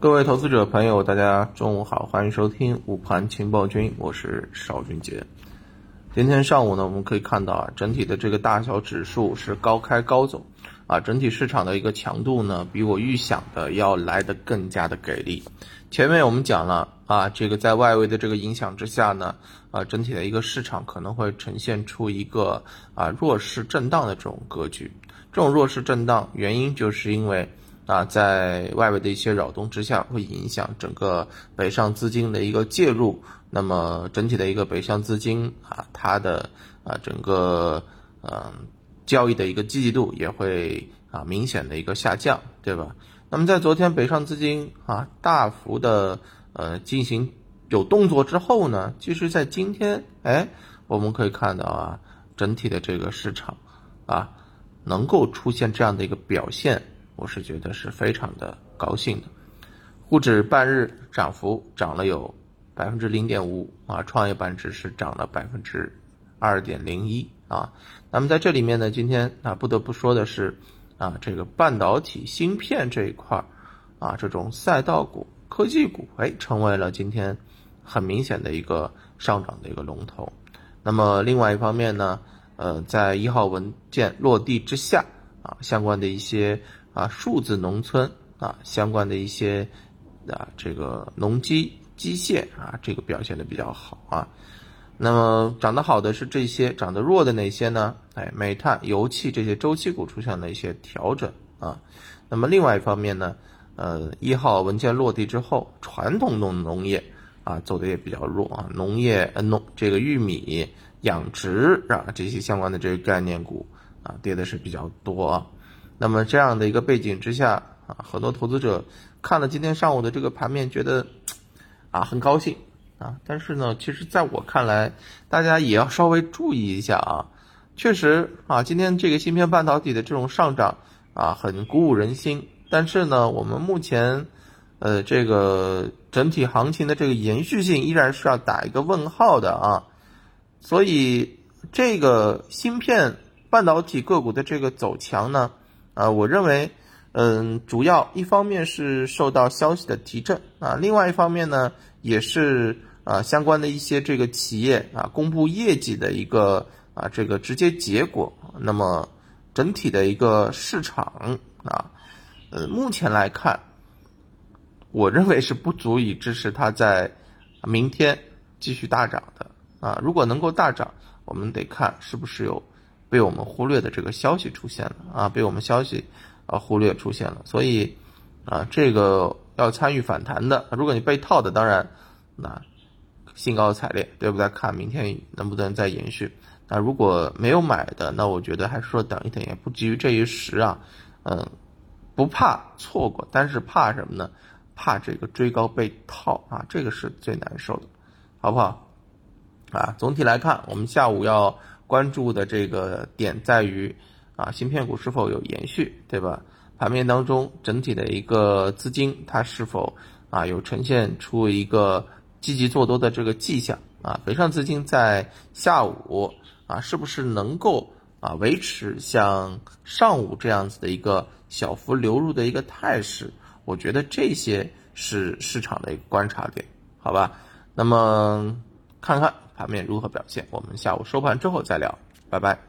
各位投资者朋友，大家中午好，欢迎收听午盘情报君，我是邵俊杰。今天上午呢，我们可以看到啊，整体的这个大小指数是高开高走，啊，整体市场的一个强度呢，比我预想的要来的更加的给力。前面我们讲了啊，这个在外围的这个影响之下呢，啊，整体的一个市场可能会呈现出一个啊弱势震荡的这种格局。这种弱势震荡原因就是因为啊，在外围的一些扰动之下，会影响整个北上资金的一个介入。那么整体的一个北向资金啊，它的啊整个嗯交易的一个积极度也会啊明显的一个下降，对吧？那么在昨天北上资金啊大幅的呃进行有动作之后呢，其实在今天哎我们可以看到啊整体的这个市场啊能够出现这样的一个表现，我是觉得是非常的高兴的。沪指半日涨幅涨了有。百分之零点五啊，创业板指是涨了百分之二点零一啊。那么在这里面呢，今天啊不得不说的是啊，这个半导体芯片这一块儿啊，这种赛道股、科技股，哎，成为了今天很明显的一个上涨的一个龙头。那么另外一方面呢，呃，在一号文件落地之下啊，相关的一些啊数字农村啊，相关的一些啊这个农机。机械啊，这个表现的比较好啊。那么涨得好的是这些，涨得弱的哪些呢？哎，煤炭、油气这些周期股出现了一些调整啊。那么另外一方面呢，呃，一号文件落地之后，传统农农业啊走的也比较弱啊。农业呃农这个玉米养殖啊这些相关的这个概念股啊跌的是比较多啊。那么这样的一个背景之下啊，很多投资者看了今天上午的这个盘面，觉得。啊，很高兴啊！但是呢，其实在我看来，大家也要稍微注意一下啊。确实啊，今天这个芯片半导体的这种上涨啊，很鼓舞人心。但是呢，我们目前呃这个整体行情的这个延续性依然是要打一个问号的啊。所以这个芯片半导体个股的这个走强呢，啊，我认为。嗯，主要一方面是受到消息的提振啊，另外一方面呢，也是啊相关的一些这个企业啊公布业绩的一个啊这个直接结果。那么整体的一个市场啊，呃，目前来看，我认为是不足以支持它在明天继续大涨的啊。如果能够大涨，我们得看是不是有被我们忽略的这个消息出现了啊，被我们消息。啊，忽略出现了，所以啊，这个要参与反弹的，如果你被套的，当然那兴高采烈，对不对？看明天能不能再延续。那如果没有买的，那我觉得还是说等一等，也不急于这一时啊。嗯，不怕错过，但是怕什么呢？怕这个追高被套啊，这个是最难受的，好不好？啊，总体来看，我们下午要关注的这个点在于。啊，芯片股是否有延续，对吧？盘面当中整体的一个资金，它是否啊有呈现出一个积极做多的这个迹象？啊，北上资金在下午啊，是不是能够啊维持像上午这样子的一个小幅流入的一个态势？我觉得这些是市场的一个观察点，好吧？那么看看盘面如何表现，我们下午收盘之后再聊，拜拜。